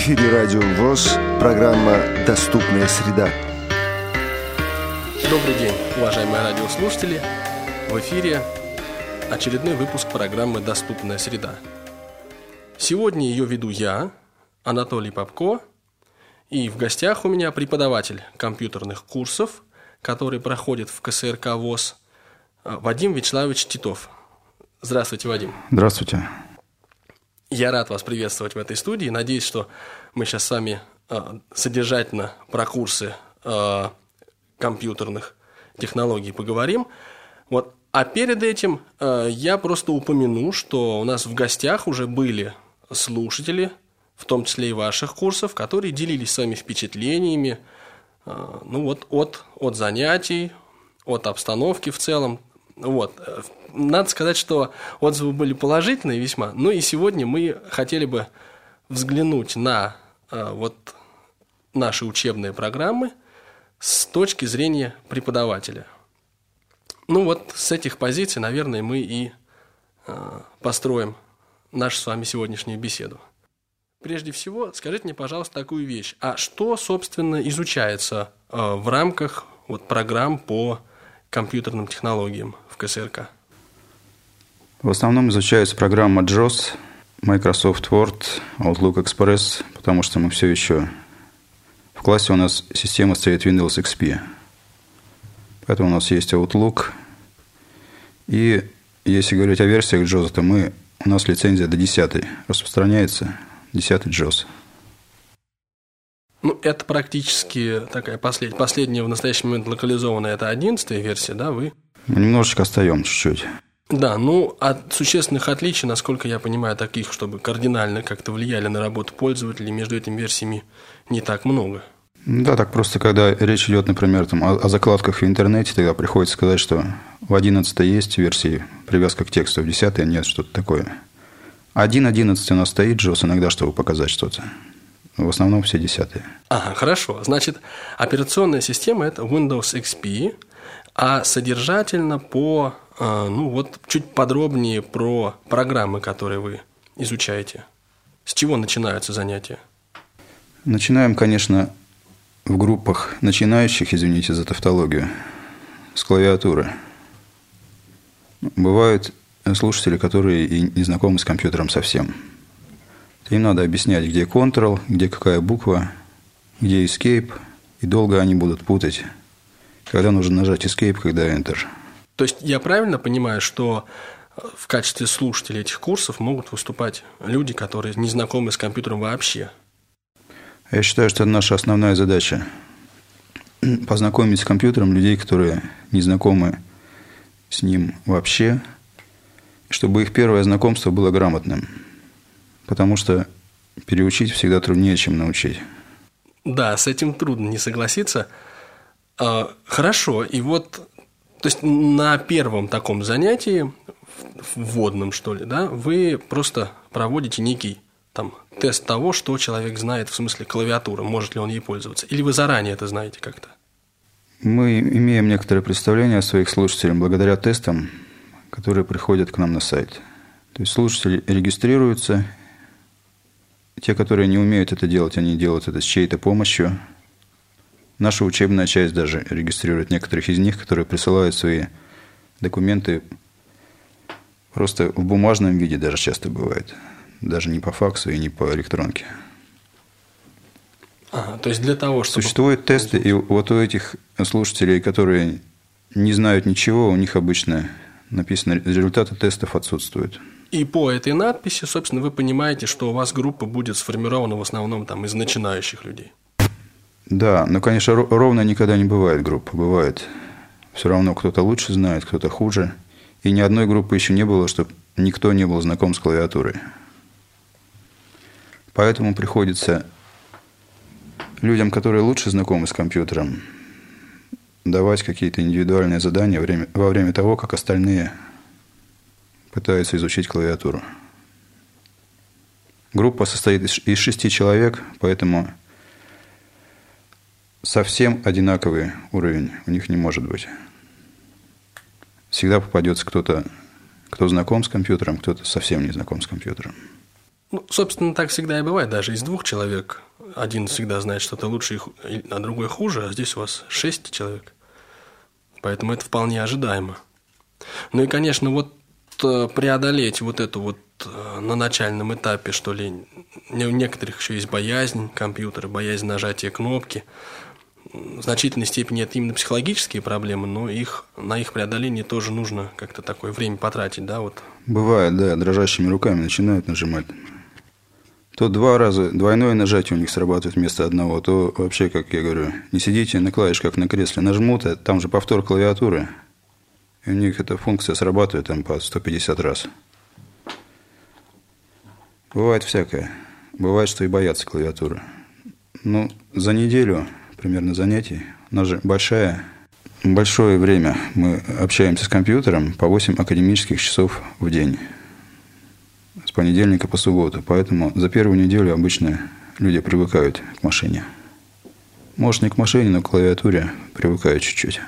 эфире Радио ВОЗ, программа «Доступная среда». Добрый день, уважаемые радиослушатели. В эфире очередной выпуск программы «Доступная среда». Сегодня ее веду я, Анатолий Попко, и в гостях у меня преподаватель компьютерных курсов, который проходит в КСРК ВОЗ, Вадим Вячеславович Титов. Здравствуйте, Вадим. Здравствуйте. Я рад вас приветствовать в этой студии. Надеюсь, что мы сейчас с вами э, содержательно про курсы э, компьютерных технологий поговорим. Вот. А перед этим э, я просто упомяну, что у нас в гостях уже были слушатели, в том числе и ваших курсов, которые делились с вами впечатлениями, ну вот от, от занятий, от обстановки в целом. Вот надо сказать, что отзывы были положительные весьма. Ну и сегодня мы хотели бы взглянуть на э, вот наши учебные программы с точки зрения преподавателя. Ну вот с этих позиций, наверное, мы и э, построим нашу с вами сегодняшнюю беседу. Прежде всего, скажите мне, пожалуйста, такую вещь. А что, собственно, изучается э, в рамках вот, программ по компьютерным технологиям КСРК? В основном изучается программа JOS, Microsoft Word, Outlook Express, потому что мы все еще... В классе у нас система стоит Windows XP. Поэтому у нас есть Outlook. И если говорить о версиях JOS, то мы, у нас лицензия до 10 распространяется, 10 JOS. Ну, это практически такая послед... последняя в настоящий момент локализованная, это 11 версия, да, вы? Мы немножечко остаем чуть-чуть. Да, ну, от существенных отличий, насколько я понимаю, таких, чтобы кардинально как-то влияли на работу пользователей, между этими версиями не так много. Да, так просто, когда речь идет, например, там, о, о закладках в интернете, тогда приходится сказать, что в 11 есть версии привязка к тексту, в 10 нет, что-то такое. 1.11 у нас стоит JOS иногда, чтобы показать что-то. В основном все десятые. Ага, хорошо. Значит, операционная система – это Windows XP, а содержательно по а, ну вот чуть подробнее про программы, которые вы изучаете. С чего начинаются занятия? Начинаем, конечно, в группах начинающих, извините за тавтологию, с клавиатуры. Бывают слушатели, которые и не знакомы с компьютером совсем. Им надо объяснять, где Ctrl, где какая буква, где Escape, и долго они будут путать, когда нужно нажать Escape, когда Enter – то есть я правильно понимаю, что в качестве слушателей этих курсов могут выступать люди, которые не знакомы с компьютером вообще? Я считаю, что это наша основная задача. Познакомить с компьютером людей, которые не знакомы с ним вообще, чтобы их первое знакомство было грамотным. Потому что переучить всегда труднее, чем научить. Да, с этим трудно не согласиться. А, хорошо, и вот то есть на первом таком занятии, вводном, что ли, да, вы просто проводите некий там тест того, что человек знает в смысле клавиатуры, может ли он ей пользоваться. Или вы заранее это знаете как-то? Мы имеем некоторое представление о своих слушателях благодаря тестам, которые приходят к нам на сайт. То есть слушатели регистрируются, те, которые не умеют это делать, они делают это с чьей-то помощью – Наша учебная часть даже регистрирует некоторых из них, которые присылают свои документы просто в бумажном виде даже часто бывает. Даже не по факсу и не по электронке. Ага, то есть для того, чтобы... Существуют тесты, и вот у этих слушателей, которые не знают ничего, у них обычно написано, результаты тестов отсутствуют. И по этой надписи, собственно, вы понимаете, что у вас группа будет сформирована в основном там, из начинающих людей. Да, но, конечно, ровно никогда не бывает группы. Бывает все равно кто-то лучше знает, кто-то хуже. И ни одной группы еще не было, чтобы никто не был знаком с клавиатурой. Поэтому приходится людям, которые лучше знакомы с компьютером, давать какие-то индивидуальные задания во время того, как остальные пытаются изучить клавиатуру. Группа состоит из шести человек, поэтому совсем одинаковый уровень у них не может быть. Всегда попадется кто-то, кто знаком с компьютером, кто-то совсем не знаком с компьютером. Ну, собственно, так всегда и бывает. Даже из двух человек один всегда знает что-то лучше, а другой хуже, а здесь у вас шесть человек. Поэтому это вполне ожидаемо. Ну и, конечно, вот э, преодолеть вот эту вот э, на начальном этапе, что ли, у некоторых еще есть боязнь компьютера, боязнь нажатия кнопки. В значительной степени это именно психологические проблемы, но их, на их преодоление тоже нужно как-то такое время потратить, да, вот. Бывает, да, дрожащими руками начинают нажимать. То два раза, двойное нажатие у них срабатывает вместо одного, то вообще, как я говорю, не сидите на клавиш, как на кресле, нажмут, а там же повтор клавиатуры, и у них эта функция срабатывает там по 150 раз. Бывает всякое. Бывает, что и боятся клавиатуры. Ну, за неделю примерно занятий, у нас же большая, большое время мы общаемся с компьютером по 8 академических часов в день. С понедельника по субботу. Поэтому за первую неделю обычно люди привыкают к машине. Может, не к машине, но к клавиатуре привыкают чуть-чуть.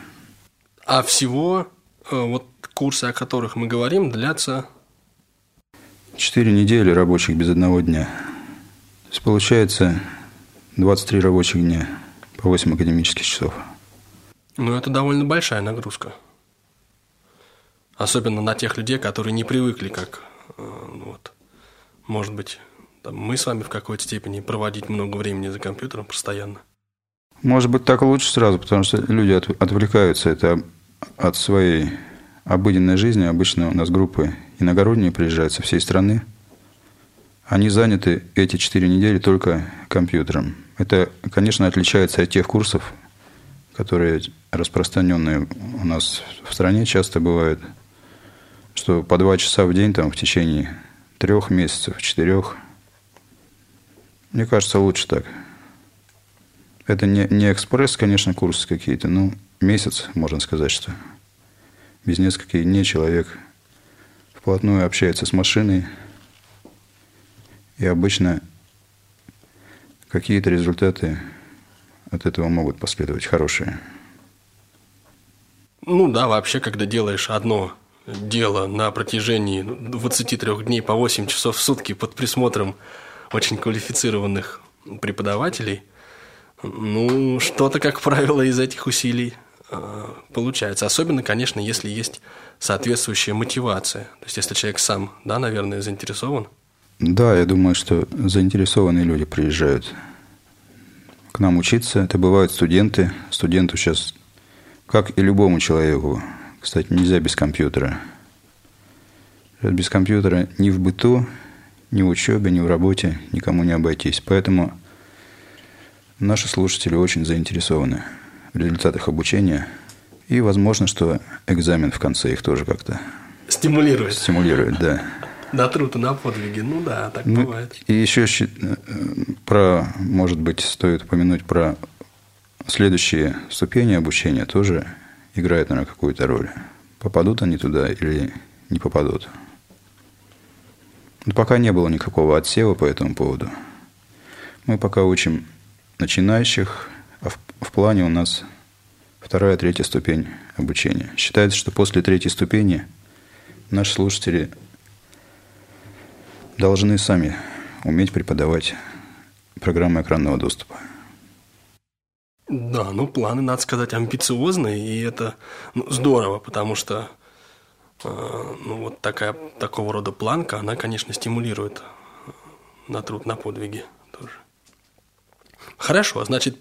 А всего э, вот курсы, о которых мы говорим, длятся Четыре недели рабочих без одного дня. То есть получается 23 рабочих дня 8 академических часов. Ну, это довольно большая нагрузка. Особенно на тех людей, которые не привыкли, как, э, ну, вот, может быть, там, мы с вами в какой-то степени проводить много времени за компьютером постоянно. Может быть, так лучше сразу, потому что люди от, отвлекаются это от своей обыденной жизни. Обычно у нас группы иногородние приезжают со всей страны. Они заняты эти четыре недели только компьютером. Это, конечно, отличается от тех курсов, которые распространенные у нас в стране часто бывают, что по два часа в день там в течение трех месяцев, четырех. Мне кажется, лучше так. Это не, не экспресс, конечно, курсы какие-то, но месяц, можно сказать, что без нескольких дней человек вплотную общается с машиной, и обычно какие-то результаты от этого могут последовать хорошие. Ну да, вообще, когда делаешь одно дело на протяжении 23 дней по 8 часов в сутки под присмотром очень квалифицированных преподавателей, ну, что-то, как правило, из этих усилий э, получается. Особенно, конечно, если есть соответствующая мотивация. То есть, если человек сам, да, наверное, заинтересован. Да, я думаю, что заинтересованные люди приезжают к нам учиться. Это бывают студенты. Студенту сейчас, как и любому человеку, кстати, нельзя без компьютера. Без компьютера ни в быту, ни в учебе, ни в работе никому не обойтись. Поэтому наши слушатели очень заинтересованы в результатах обучения. И возможно, что экзамен в конце их тоже как-то стимулирует. Стимулирует, да. На труд и на подвиги. Ну да, так ну, бывает. И еще э, про, может быть, стоит упомянуть про следующие ступени обучения тоже играют, наверное, какую-то роль. Попадут они туда или не попадут. Но пока не было никакого отсева по этому поводу. Мы пока учим начинающих, а в, в плане у нас вторая, третья ступень обучения. Считается, что после третьей ступени наши слушатели должны сами уметь преподавать программы экранного доступа. Да, ну планы, надо сказать, амбициозные, и это ну, здорово, потому что э, ну, вот такая, такого рода планка, она, конечно, стимулирует на труд, на подвиги тоже. Хорошо, значит,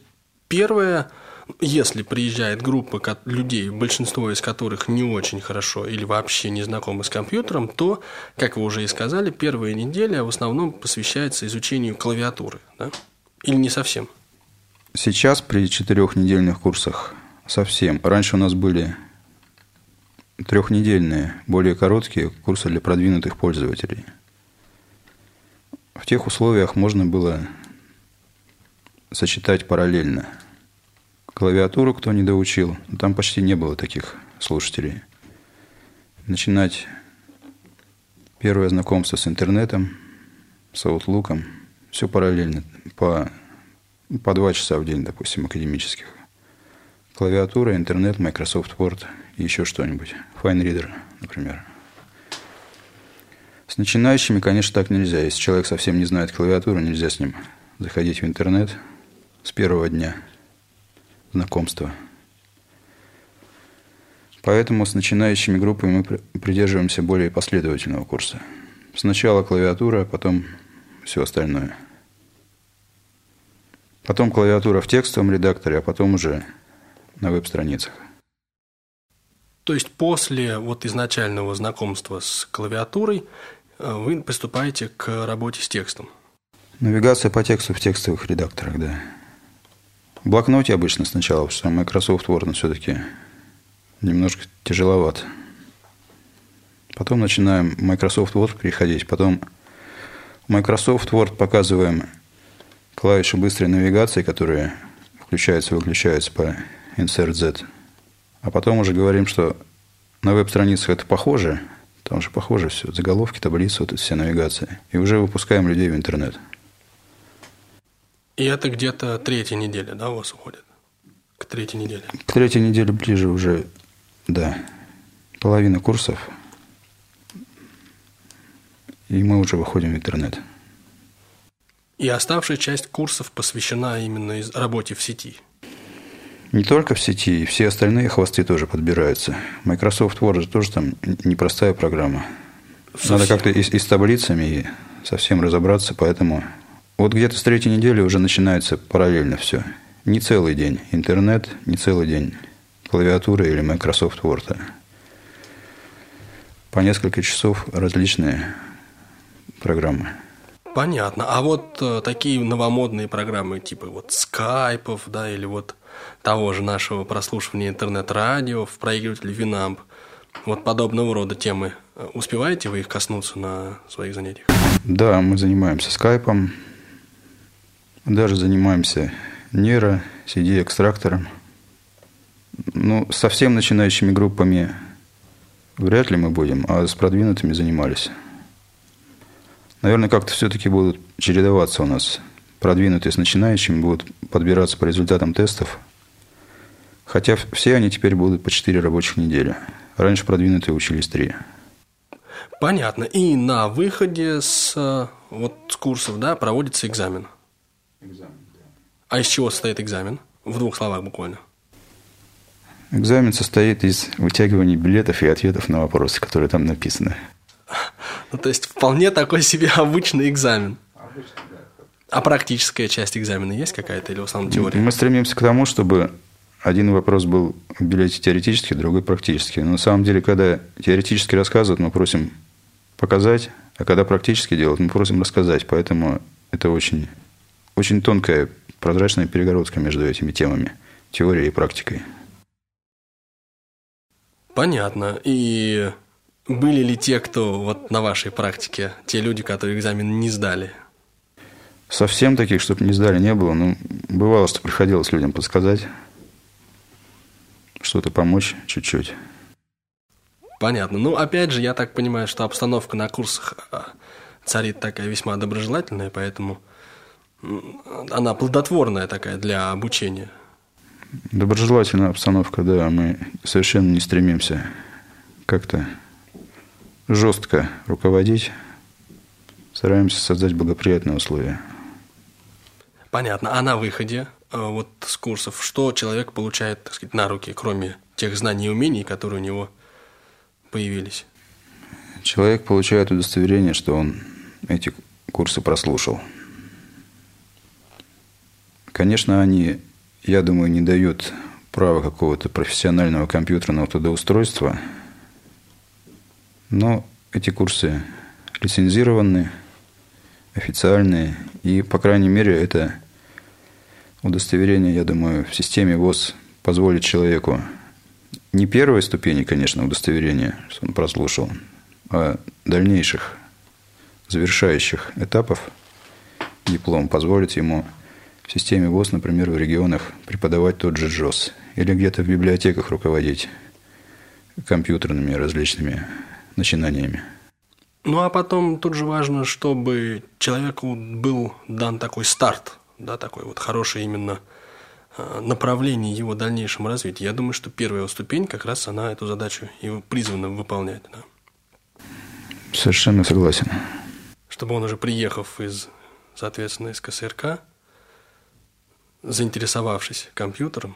первое, если приезжает группа людей, большинство из которых не очень хорошо или вообще не знакомы с компьютером, то, как вы уже и сказали, первая неделя в основном посвящается изучению клавиатуры, да? Или не совсем? – Сейчас при четырехнедельных курсах совсем. Раньше у нас были трехнедельные, более короткие курсы для продвинутых пользователей. В тех условиях можно было сочетать параллельно. Клавиатуру кто не доучил, там почти не было таких слушателей. Начинать первое знакомство с интернетом, с Outlook, все параллельно, по по два часа в день, допустим, академических. Клавиатура, интернет, Microsoft Word и еще что-нибудь. FineReader, например. С начинающими, конечно, так нельзя. Если человек совсем не знает клавиатуру, нельзя с ним заходить в интернет с первого дня знакомства. Поэтому с начинающими группами мы придерживаемся более последовательного курса. Сначала клавиатура, потом все остальное. Потом клавиатура в текстовом редакторе, а потом уже на веб-страницах. То есть после вот изначального знакомства с клавиатурой э, вы приступаете к работе с текстом? Навигация по тексту в текстовых редакторах, да. В блокноте обычно сначала, потому что Microsoft Word все-таки немножко тяжеловат. Потом начинаем Microsoft Word переходить. Потом Microsoft Word показываем клавиши быстрой навигации, которые включаются и выключаются по Insert Z. А потом уже говорим, что на веб-страницах это похоже, там же похоже все, заголовки, таблицы, вот эта вся навигация. И уже выпускаем людей в интернет. И это где-то третья неделя, да, у вас уходит? К третьей неделе. К третьей неделе ближе уже, да. Половина курсов. И мы уже выходим в интернет. И оставшая часть курсов посвящена именно работе в сети. Не только в сети, и все остальные хвосты тоже подбираются. Microsoft Word тоже там непростая программа. Совсем. Надо как-то и, и с таблицами и совсем разобраться, поэтому вот где-то с третьей недели уже начинается параллельно все. Не целый день интернет, не целый день клавиатура или Microsoft Word. По несколько часов различные программы. Понятно. А вот э, такие новомодные программы, типа вот скайпов, да, или вот того же нашего прослушивания интернет-радио в проигрывателе Winamp, вот подобного рода темы, э, успеваете вы их коснуться на своих занятиях? Да, мы занимаемся скайпом, даже занимаемся нейро, CD-экстрактором. Ну, совсем начинающими группами вряд ли мы будем, а с продвинутыми занимались. Наверное, как-то все-таки будут чередоваться у нас. Продвинутые с начинающими будут подбираться по результатам тестов. Хотя все они теперь будут по 4 рабочих недели. Раньше продвинутые учились 3. Понятно. И на выходе с, э, вот, с курсов да, проводится экзамен. Экзамен, да. А из чего состоит экзамен? В двух словах буквально. Экзамен состоит из вытягивания билетов и ответов на вопросы, которые там написаны. Ну, то есть, вполне такой себе обычный экзамен. А практическая часть экзамена есть какая-то или в основном теория? Мы стремимся к тому, чтобы один вопрос был в билете теоретический, другой практический. Но на самом деле, когда теоретически рассказывают, мы просим показать, а когда практически делают, мы просим рассказать. Поэтому это очень, очень тонкая прозрачная перегородка между этими темами, теорией и практикой. Понятно. И были ли те, кто вот на вашей практике, те люди, которые экзамен не сдали? Совсем таких, чтобы не сдали, не было. Ну, бывало, что приходилось людям подсказать, что-то помочь чуть-чуть. Понятно. Ну, опять же, я так понимаю, что обстановка на курсах а, царит такая весьма доброжелательная, поэтому она плодотворная такая для обучения. Доброжелательная обстановка, да. Мы совершенно не стремимся как-то жестко руководить, стараемся создать благоприятные условия. Понятно. А на выходе э, вот с курсов, что человек получает, так сказать, на руки, кроме тех знаний и умений, которые у него появились? Человек получает удостоверение, что он эти курсы прослушал. Конечно, они, я думаю, не дают права какого-то профессионального компьютерного трудоустройства – но эти курсы лицензированы, официальные, и, по крайней мере, это удостоверение, я думаю, в системе ВОЗ позволит человеку не первой ступени, конечно, удостоверения, что он прослушал, а дальнейших завершающих этапов диплом позволит ему в системе ВОЗ, например, в регионах преподавать тот же ЖОС или где-то в библиотеках руководить компьютерными различными начинаниями. Ну а потом тут же важно, чтобы человеку был дан такой старт, да, такой вот хороший именно э, направление его дальнейшему развитию. Я думаю, что первая ступень как раз она эту задачу и призвана выполнять. Да. Совершенно согласен. Чтобы он уже приехав из, соответственно, из КСРК, заинтересовавшись компьютером,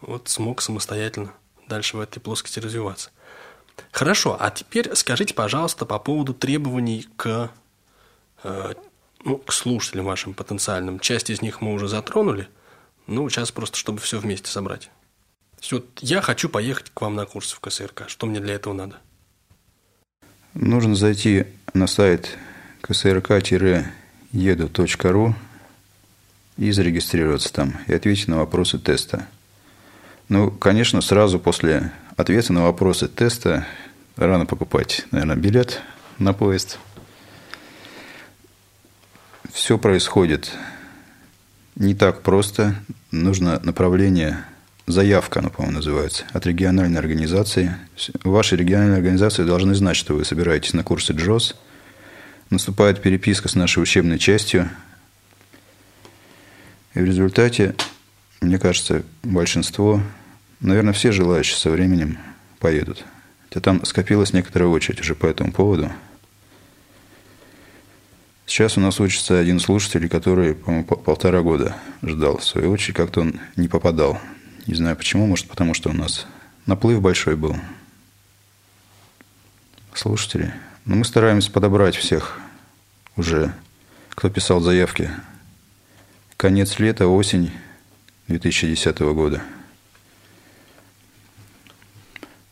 вот смог самостоятельно дальше в этой плоскости развиваться. Хорошо, а теперь скажите, пожалуйста, по поводу требований к, э, ну, к слушателям вашим потенциальным. Часть из них мы уже затронули, ну, сейчас просто, чтобы все вместе собрать. Вот я хочу поехать к вам на курсы в КСРК. Что мне для этого надо? Нужно зайти на сайт ksrk-edu.ru и зарегистрироваться там, и ответить на вопросы теста. Ну, конечно, сразу после ответа на вопросы теста рано покупать, наверное, билет на поезд. Все происходит не так просто. Нужно направление, заявка, она, по-моему, называется, от региональной организации. Ваши региональные организации должны знать, что вы собираетесь на курсы ДЖОС. Наступает переписка с нашей учебной частью. В результате, мне кажется, большинство, наверное, все желающие со временем поедут. Хотя там скопилась некоторая очередь уже по этому поводу – Сейчас у нас учится один слушатель, который, по-моему, полтора года ждал свою очередь, как-то он не попадал. Не знаю почему, может, потому что у нас наплыв большой был. Слушатели. Но мы стараемся подобрать всех уже, кто писал заявки. Конец лета, осень 2010 года.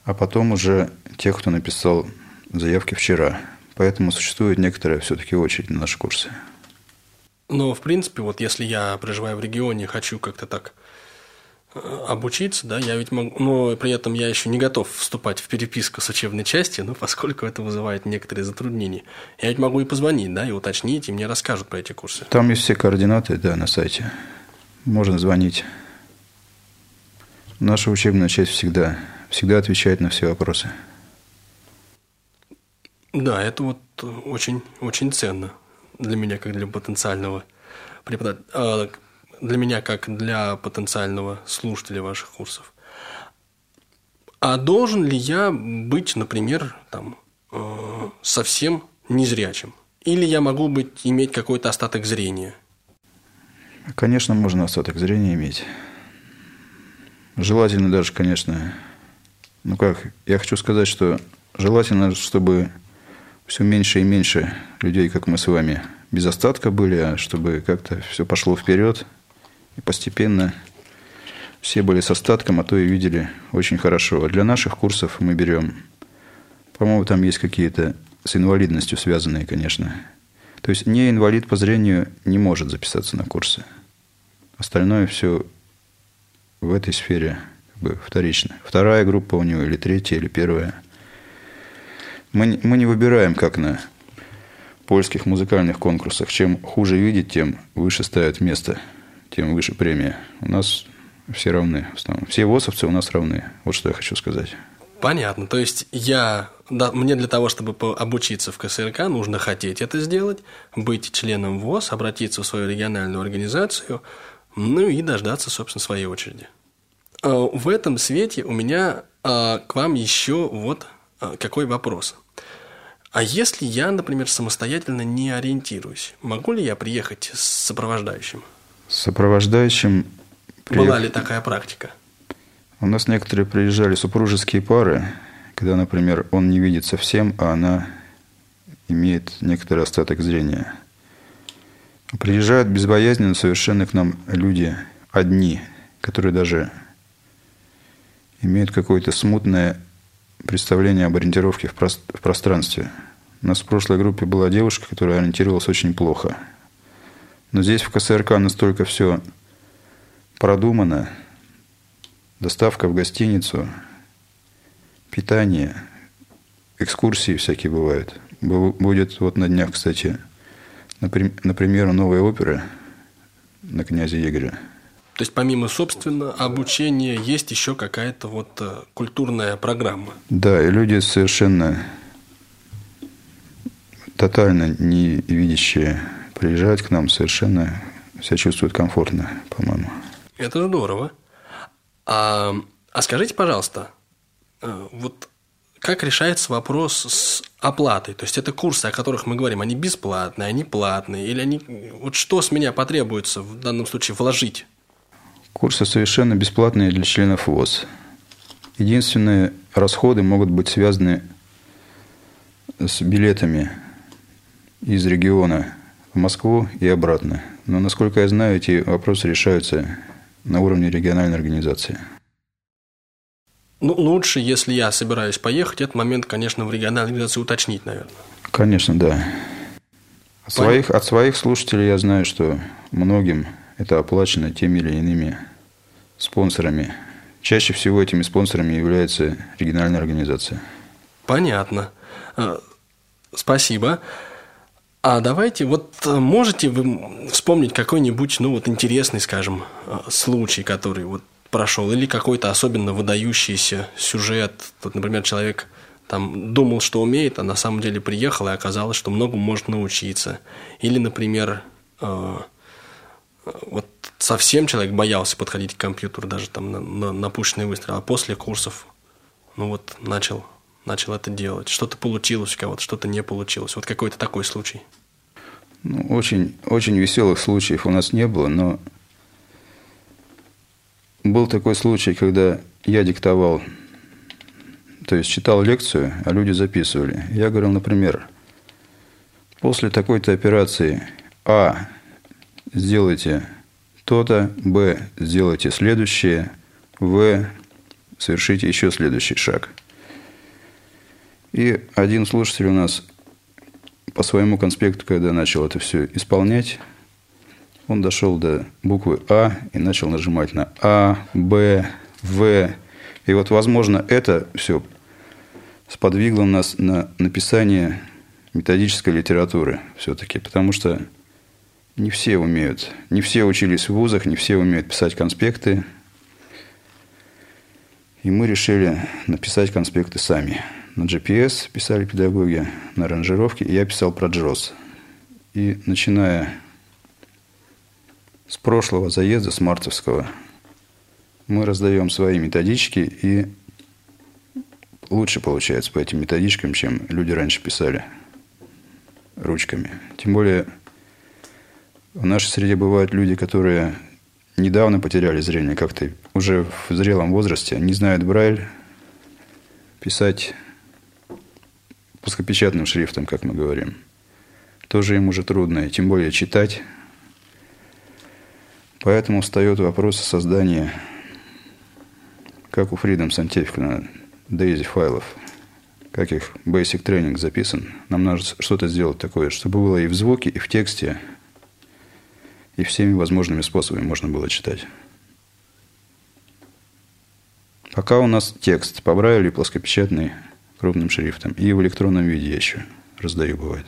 А потом уже тех, кто написал заявки вчера – Поэтому существует некоторая все-таки очередь на наши курсы. Но, в принципе, вот если я проживаю в регионе, хочу как-то так обучиться, да, я ведь могу, но при этом я еще не готов вступать в переписку с учебной частью, но поскольку это вызывает некоторые затруднения, я ведь могу и позвонить, да, и уточнить, и мне расскажут про эти курсы. Там есть все координаты, да, на сайте. Можно звонить. Наша учебная часть всегда, всегда отвечает на все вопросы. Да, это вот очень, очень ценно для меня, как для потенциального преподавателя, а, для меня, как для потенциального слушателя ваших курсов. А должен ли я быть, например, там, э, совсем незрячим? Или я могу быть, иметь какой-то остаток зрения? Конечно, можно остаток зрения иметь. Желательно даже, конечно, ну как, я хочу сказать, что желательно, чтобы все меньше и меньше людей, как мы с вами, без остатка были, а чтобы как-то все пошло вперед. И постепенно все были с остатком, а то и видели очень хорошо. А для наших курсов мы берем, по-моему, там есть какие-то с инвалидностью связанные, конечно. То есть не инвалид по зрению не может записаться на курсы. Остальное все в этой сфере как бы вторично. Вторая группа у него или третья, или первая – мы, мы не выбираем, как на польских музыкальных конкурсах. Чем хуже видеть, тем выше ставят место, тем выше премия. У нас все равны. Все ВОСовцы у нас равны. Вот что я хочу сказать. Понятно. То есть я, да, мне для того, чтобы обучиться в КСРК, нужно хотеть это сделать, быть членом ВОЗ, обратиться в свою региональную организацию, ну и дождаться, собственно, своей очереди. А, в этом свете у меня а, к вам еще вот а, какой вопрос. А если я, например, самостоятельно не ориентируюсь, могу ли я приехать с сопровождающим? Сопровождающим... Приех... Была ли такая практика? У нас некоторые приезжали супружеские пары, когда, например, он не видит совсем, а она имеет некоторый остаток зрения. Приезжают безбоязненно совершенно к нам люди одни, которые даже имеют какое-то смутное представление об ориентировке в, прост в пространстве. У нас в прошлой группе была девушка, которая ориентировалась очень плохо. Но здесь в КСРК настолько все продумано. Доставка в гостиницу, питание, экскурсии всякие бывают. Будет вот на днях, кстати, например, новая опера на князя Егоря – то есть помимо, собственно, обучения есть еще какая-то вот э, культурная программа. Да, и люди совершенно тотально не видящие приезжают к нам, совершенно себя чувствуют комфортно, по-моему. Это здорово. А, а скажите, пожалуйста, э, вот как решается вопрос с оплатой? То есть это курсы, о которых мы говорим, они бесплатные, они платные, или они вот что с меня потребуется в данном случае вложить? Курсы совершенно бесплатные для членов ВОЗ. Единственные расходы могут быть связаны с билетами из региона в Москву и обратно. Но, насколько я знаю, эти вопросы решаются на уровне региональной организации. Ну, лучше, если я собираюсь поехать, этот момент, конечно, в региональной организации уточнить, наверное. Конечно, да. От своих, от своих слушателей я знаю, что многим это оплачено теми или иными спонсорами. Чаще всего этими спонсорами является региональная организация. Понятно. А, спасибо. А давайте, вот э, можете вы вспомнить какой-нибудь, ну вот интересный, скажем, э, случай, который вот прошел, или какой-то особенно выдающийся сюжет. Тут, например, человек там думал, что умеет, а на самом деле приехал и оказалось, что многому может научиться. Или, например, э, вот совсем человек боялся подходить к компьютеру, даже там на, на, на пушечный выстрел, а после курсов, ну вот, начал, начал это делать. Что-то получилось у кого-то, что-то не получилось. Вот какой-то такой случай. Ну, очень, очень веселых случаев у нас не было, но был такой случай, когда я диктовал, то есть читал лекцию, а люди записывали. Я говорил, например, после такой-то операции А сделайте то-то, Б сделайте следующее, В совершите еще следующий шаг. И один слушатель у нас по своему конспекту, когда начал это все исполнять, он дошел до буквы А и начал нажимать на А, Б, В. И вот, возможно, это все сподвигло нас на написание методической литературы все-таки, потому что не все умеют, не все учились в вузах, не все умеют писать конспекты. И мы решили написать конспекты сами. На GPS писали педагоги, на аранжировке, и я писал про JOS. И начиная с прошлого заезда, с мартовского, мы раздаем свои методички, и лучше получается по этим методичкам, чем люди раньше писали ручками. Тем более в нашей среде бывают люди, которые недавно потеряли зрение, как-то уже в зрелом возрасте, не знают Брайль, писать плоскопечатным шрифтом, как мы говорим. Тоже им уже трудно, тем более читать Поэтому встает вопрос о создании, как у Freedom Scientific, на Daisy файлов, как их basic тренинг записан. Нам надо что-то сделать такое, чтобы было и в звуке, и в тексте, и всеми возможными способами можно было читать. Пока у нас текст по Брайлю плоскопечатный крупным шрифтом. И в электронном виде еще раздаю, бывает.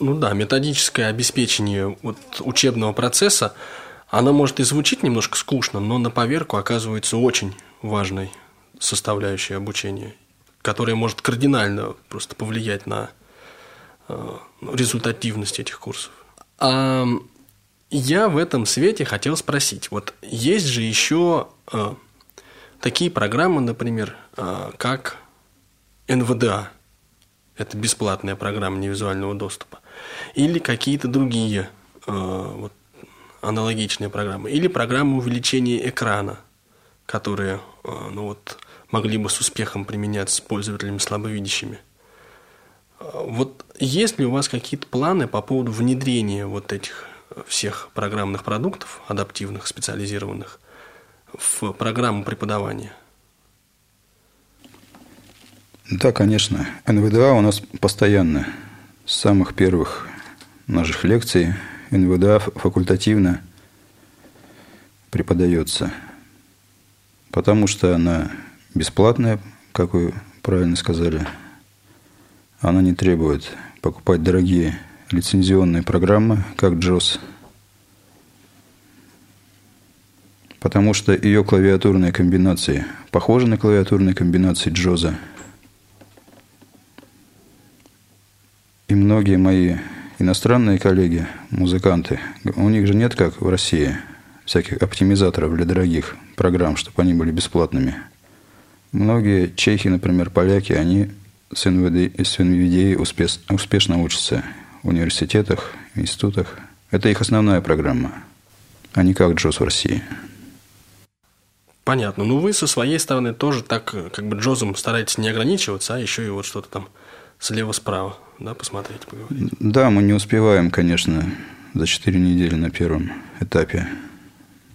Ну да, методическое обеспечение вот учебного процесса – она может и звучить немножко скучно, но на поверку оказывается очень важной составляющей обучения, которая может кардинально просто повлиять на э, результативность этих курсов. А я в этом свете хотел спросить, вот есть же еще э, такие программы, например, э, как НВДА, это бесплатная программа невизуального доступа, или какие-то другие вот, аналогичные программы, или программы увеличения экрана, которые э, ну вот, могли бы с успехом применяться с пользователями слабовидящими. Э, вот есть ли у вас какие-то планы по поводу внедрения вот этих всех программных продуктов, адаптивных, специализированных, в программу преподавания? Да, конечно. НВДА у нас постоянно с самых первых наших лекций НВДА факультативно преподается, потому что она бесплатная, как вы правильно сказали. Она не требует покупать дорогие лицензионные программы, как JOS, потому что ее клавиатурные комбинации похожи на клавиатурные комбинации JOS. И многие мои иностранные коллеги, музыканты, у них же нет, как в России, всяких оптимизаторов для дорогих программ, чтобы они были бесплатными. Многие чехи, например, поляки, они с НВД, успешно учатся в университетах, институтах. Это их основная программа, а не как Джоз в России. Понятно. Ну, вы со своей стороны тоже так, как бы Джозом стараетесь не ограничиваться, а еще и вот что-то там слева-справа, да, посмотреть, поговорить. Да, мы не успеваем, конечно, за 4 недели на первом этапе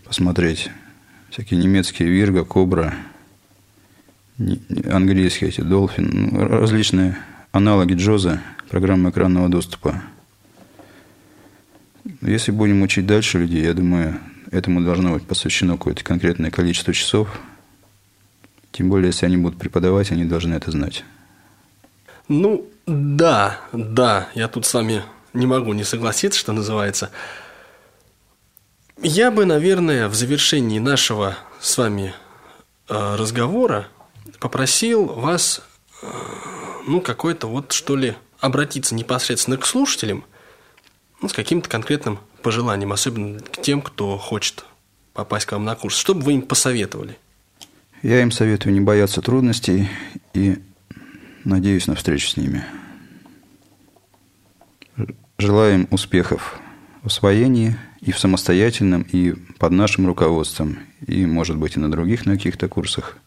посмотреть всякие немецкие Вирга, Кобра, английские эти Долфин, ну, различные аналоги Джоза, программы экранного доступа. Если будем учить дальше людей, я думаю, этому должно быть посвящено какое-то конкретное количество часов. Тем более, если они будут преподавать, они должны это знать. Ну, да, да, я тут с вами не могу не согласиться, что называется. Я бы, наверное, в завершении нашего с вами э, разговора попросил вас, э, ну, какой-то вот, что ли, обратиться непосредственно к слушателям ну, с каким-то конкретным пожеланием, особенно к тем, кто хочет попасть к вам на курс. Что бы вы им посоветовали? Я им советую не бояться трудностей и надеюсь на встречу с ними. Желаем успехов в освоении и в самостоятельном, и под нашим руководством, и, может быть, и на других на каких-то курсах.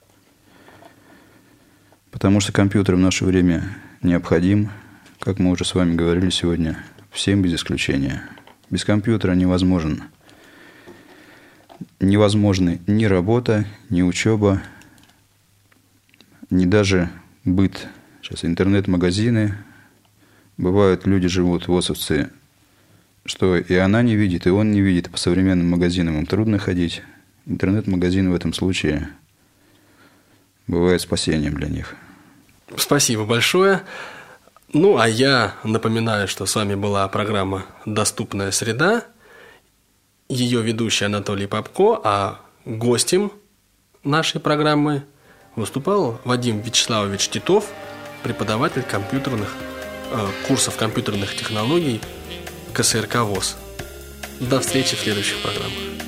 Потому что компьютер в наше время необходим, как мы уже с вами говорили сегодня, всем без исключения. Без компьютера невозможен. Невозможны ни работа, ни учеба, ни даже быт. Сейчас интернет-магазины, Бывают, люди живут, восовцы, что и она не видит, и он не видит. По современным магазинам им трудно ходить. Интернет-магазин в этом случае бывает спасением для них. Спасибо большое. Ну, а я напоминаю, что с вами была программа «Доступная среда». Ее ведущий Анатолий Попко, а гостем нашей программы выступал Вадим Вячеславович Титов, преподаватель компьютерных Э, курсов компьютерных технологий КСРК ВОЗ. До встречи в следующих программах.